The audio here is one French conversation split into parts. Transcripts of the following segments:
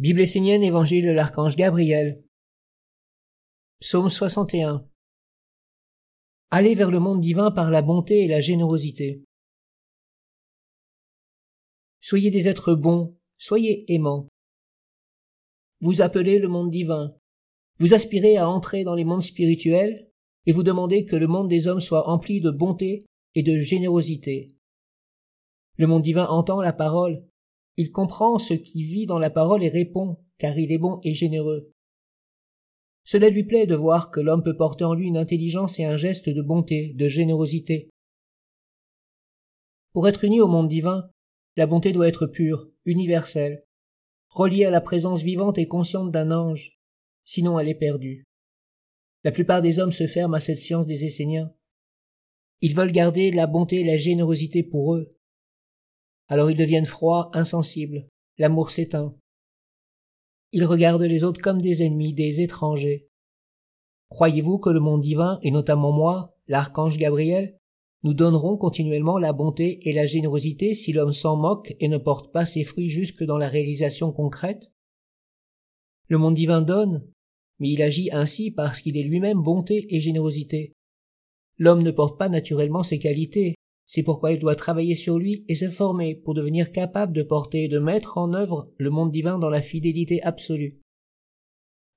Bible essénienne, Évangile de l'archange Gabriel. Psaume 61. Allez vers le monde divin par la bonté et la générosité. Soyez des êtres bons, soyez aimants. Vous appelez le monde divin. Vous aspirez à entrer dans les mondes spirituels et vous demandez que le monde des hommes soit empli de bonté et de générosité. Le monde divin entend la parole il comprend ce qui vit dans la parole et répond, car il est bon et généreux. Cela lui plaît de voir que l'homme peut porter en lui une intelligence et un geste de bonté, de générosité. Pour être uni au monde divin, la bonté doit être pure, universelle, reliée à la présence vivante et consciente d'un ange, sinon elle est perdue. La plupart des hommes se ferment à cette science des Esséniens. Ils veulent garder la bonté et la générosité pour eux, alors ils deviennent froids, insensibles, l'amour s'éteint. Ils regardent les autres comme des ennemis, des étrangers. Croyez-vous que le monde divin, et notamment moi, l'archange Gabriel, nous donnerons continuellement la bonté et la générosité si l'homme s'en moque et ne porte pas ses fruits jusque dans la réalisation concrète? Le monde divin donne, mais il agit ainsi parce qu'il est lui-même bonté et générosité. L'homme ne porte pas naturellement ces qualités, c'est pourquoi il doit travailler sur lui et se former pour devenir capable de porter et de mettre en œuvre le monde divin dans la fidélité absolue.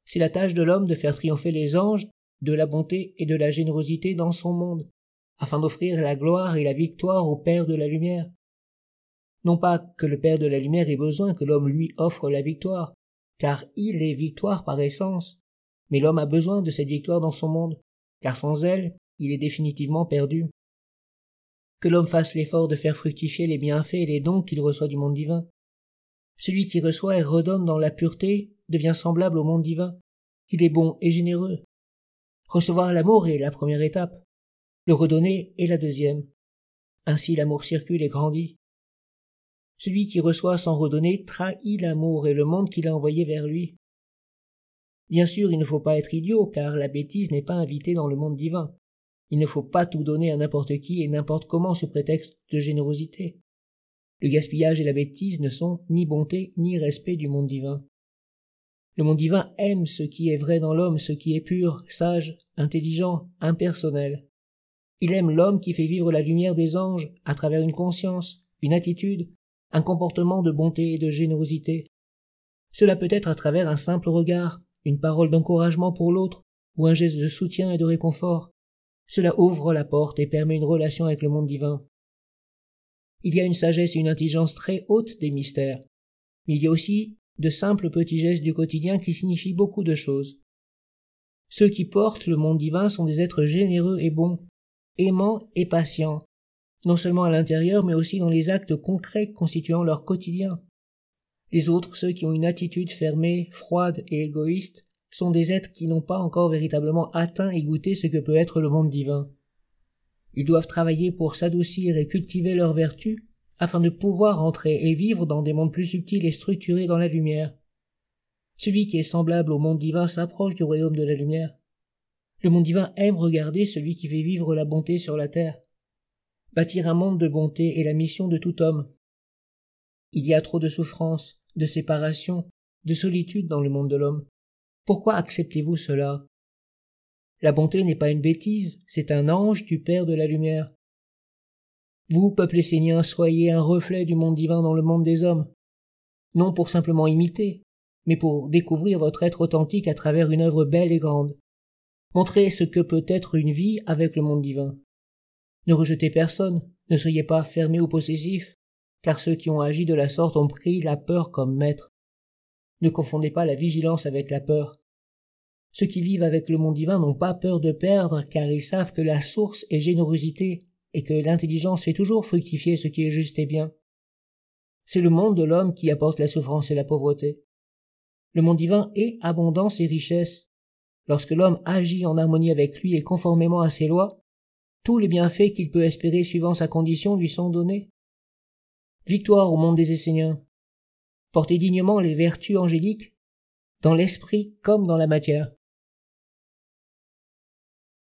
C'est la tâche de l'homme de faire triompher les anges de la bonté et de la générosité dans son monde, afin d'offrir la gloire et la victoire au Père de la lumière. Non pas que le Père de la lumière ait besoin que l'homme lui offre la victoire, car il est victoire par essence, mais l'homme a besoin de cette victoire dans son monde, car sans elle, il est définitivement perdu que l'homme fasse l'effort de faire fructifier les bienfaits et les dons qu'il reçoit du monde divin. Celui qui reçoit et redonne dans la pureté devient semblable au monde divin. Il est bon et généreux. Recevoir l'amour est la première étape. Le redonner est la deuxième. Ainsi l'amour circule et grandit. Celui qui reçoit sans redonner trahit l'amour et le monde qu'il a envoyé vers lui. Bien sûr, il ne faut pas être idiot, car la bêtise n'est pas invitée dans le monde divin. Il ne faut pas tout donner à n'importe qui et n'importe comment sous prétexte de générosité. Le gaspillage et la bêtise ne sont ni bonté ni respect du monde divin. Le monde divin aime ce qui est vrai dans l'homme, ce qui est pur, sage, intelligent, impersonnel. Il aime l'homme qui fait vivre la lumière des anges à travers une conscience, une attitude, un comportement de bonté et de générosité. Cela peut être à travers un simple regard, une parole d'encouragement pour l'autre, ou un geste de soutien et de réconfort. Cela ouvre la porte et permet une relation avec le monde divin. Il y a une sagesse et une intelligence très haute des mystères, mais il y a aussi de simples petits gestes du quotidien qui signifient beaucoup de choses. Ceux qui portent le monde divin sont des êtres généreux et bons, aimants et patients, non seulement à l'intérieur mais aussi dans les actes concrets constituant leur quotidien. Les autres, ceux qui ont une attitude fermée, froide et égoïste, sont des êtres qui n'ont pas encore véritablement atteint et goûté ce que peut être le monde divin. Ils doivent travailler pour s'adoucir et cultiver leurs vertus, afin de pouvoir entrer et vivre dans des mondes plus subtils et structurés dans la lumière. Celui qui est semblable au monde divin s'approche du royaume de la lumière. Le monde divin aime regarder celui qui fait vivre la bonté sur la terre. Bâtir un monde de bonté est la mission de tout homme. Il y a trop de souffrance, de séparation, de solitude dans le monde de l'homme. Pourquoi acceptez-vous cela? La bonté n'est pas une bêtise, c'est un ange du Père de la lumière. Vous, peuple essénien, soyez un reflet du monde divin dans le monde des hommes, non pour simplement imiter, mais pour découvrir votre être authentique à travers une œuvre belle et grande. Montrez ce que peut être une vie avec le monde divin. Ne rejetez personne, ne soyez pas fermés ou possessifs, car ceux qui ont agi de la sorte ont pris la peur comme maître. Ne confondez pas la vigilance avec la peur. Ceux qui vivent avec le monde divin n'ont pas peur de perdre, car ils savent que la source est générosité, et que l'intelligence fait toujours fructifier ce qui est juste et bien. C'est le monde de l'homme qui apporte la souffrance et la pauvreté. Le monde divin est abondance et richesse. Lorsque l'homme agit en harmonie avec lui et conformément à ses lois, tous les bienfaits qu'il peut espérer suivant sa condition lui sont donnés. Victoire au monde des Esséniens portez dignement les vertus angéliques dans l'esprit comme dans la matière.